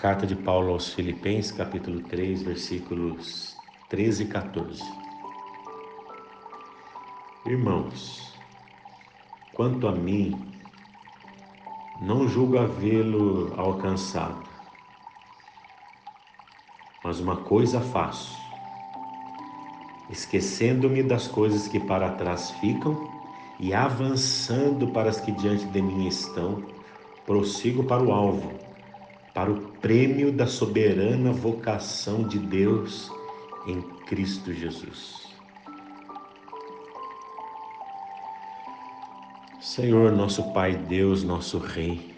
Carta de Paulo aos Filipenses, capítulo 3, versículos 13 e 14. Irmãos, quanto a mim, não julgo havê-lo alcançado, mas uma coisa faço, esquecendo-me das coisas que para trás ficam e avançando para as que diante de mim estão, prossigo para o alvo para o prêmio da soberana vocação de Deus em Cristo Jesus. Senhor, nosso Pai Deus, nosso Rei,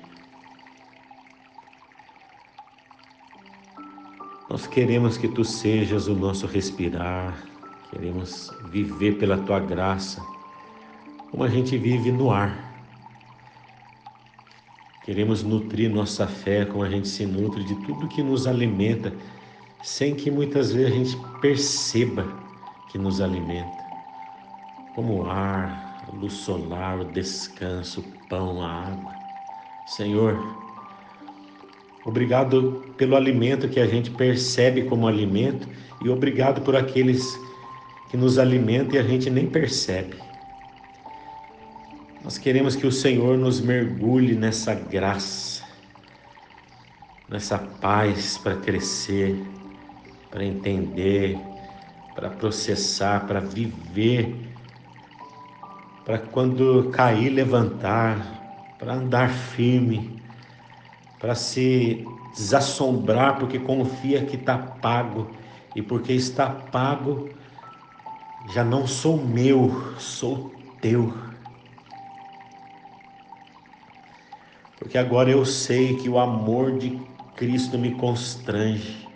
nós queremos que Tu sejas o nosso respirar, queremos viver pela Tua graça, como a gente vive no ar Queremos nutrir nossa fé como a gente se nutre de tudo que nos alimenta, sem que muitas vezes a gente perceba que nos alimenta. Como o ar, a luz solar, o descanso, o pão, a água. Senhor, obrigado pelo alimento que a gente percebe como alimento e obrigado por aqueles que nos alimentam e a gente nem percebe. Nós queremos que o Senhor nos mergulhe nessa graça, nessa paz para crescer, para entender, para processar, para viver, para quando cair, levantar, para andar firme, para se desassombrar porque confia que está pago e porque está pago, já não sou meu, sou teu. Porque agora eu sei que o amor de Cristo me constrange.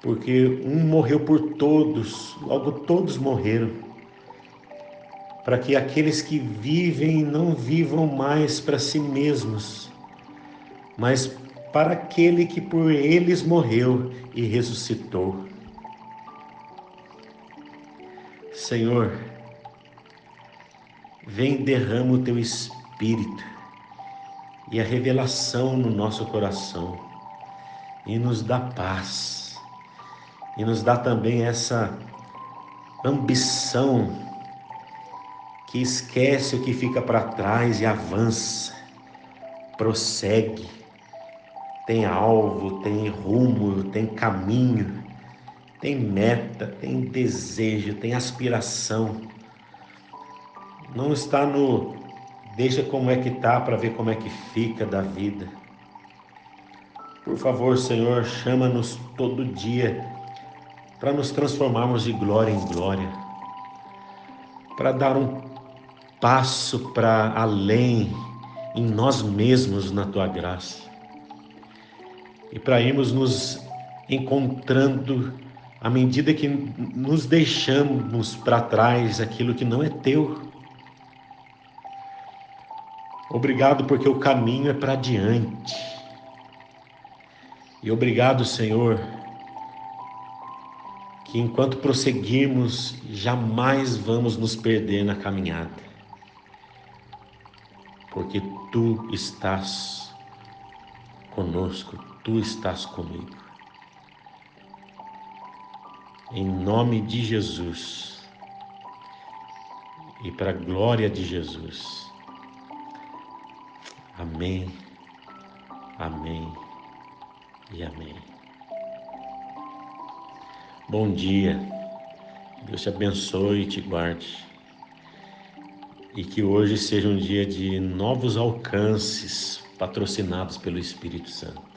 Porque um morreu por todos, logo todos morreram. Para que aqueles que vivem não vivam mais para si mesmos, mas para aquele que por eles morreu e ressuscitou. Senhor, vem derrama o teu espírito e a revelação no nosso coração. E nos dá paz. E nos dá também essa ambição que esquece o que fica para trás e avança, prossegue, tem alvo, tem rumo, tem caminho, tem meta, tem desejo, tem aspiração. Não está no Deixa como é que tá para ver como é que fica da vida. Por favor, Senhor, chama-nos todo dia para nos transformarmos de glória em glória, para dar um passo para além em nós mesmos na tua graça e para irmos nos encontrando à medida que nos deixamos para trás aquilo que não é teu Obrigado porque o caminho é para diante. E obrigado, Senhor, que enquanto prosseguirmos, jamais vamos nos perder na caminhada. Porque tu estás conosco, tu estás comigo. Em nome de Jesus e para a glória de Jesus. Amém, amém e amém. Bom dia, Deus te abençoe e te guarde. E que hoje seja um dia de novos alcances patrocinados pelo Espírito Santo.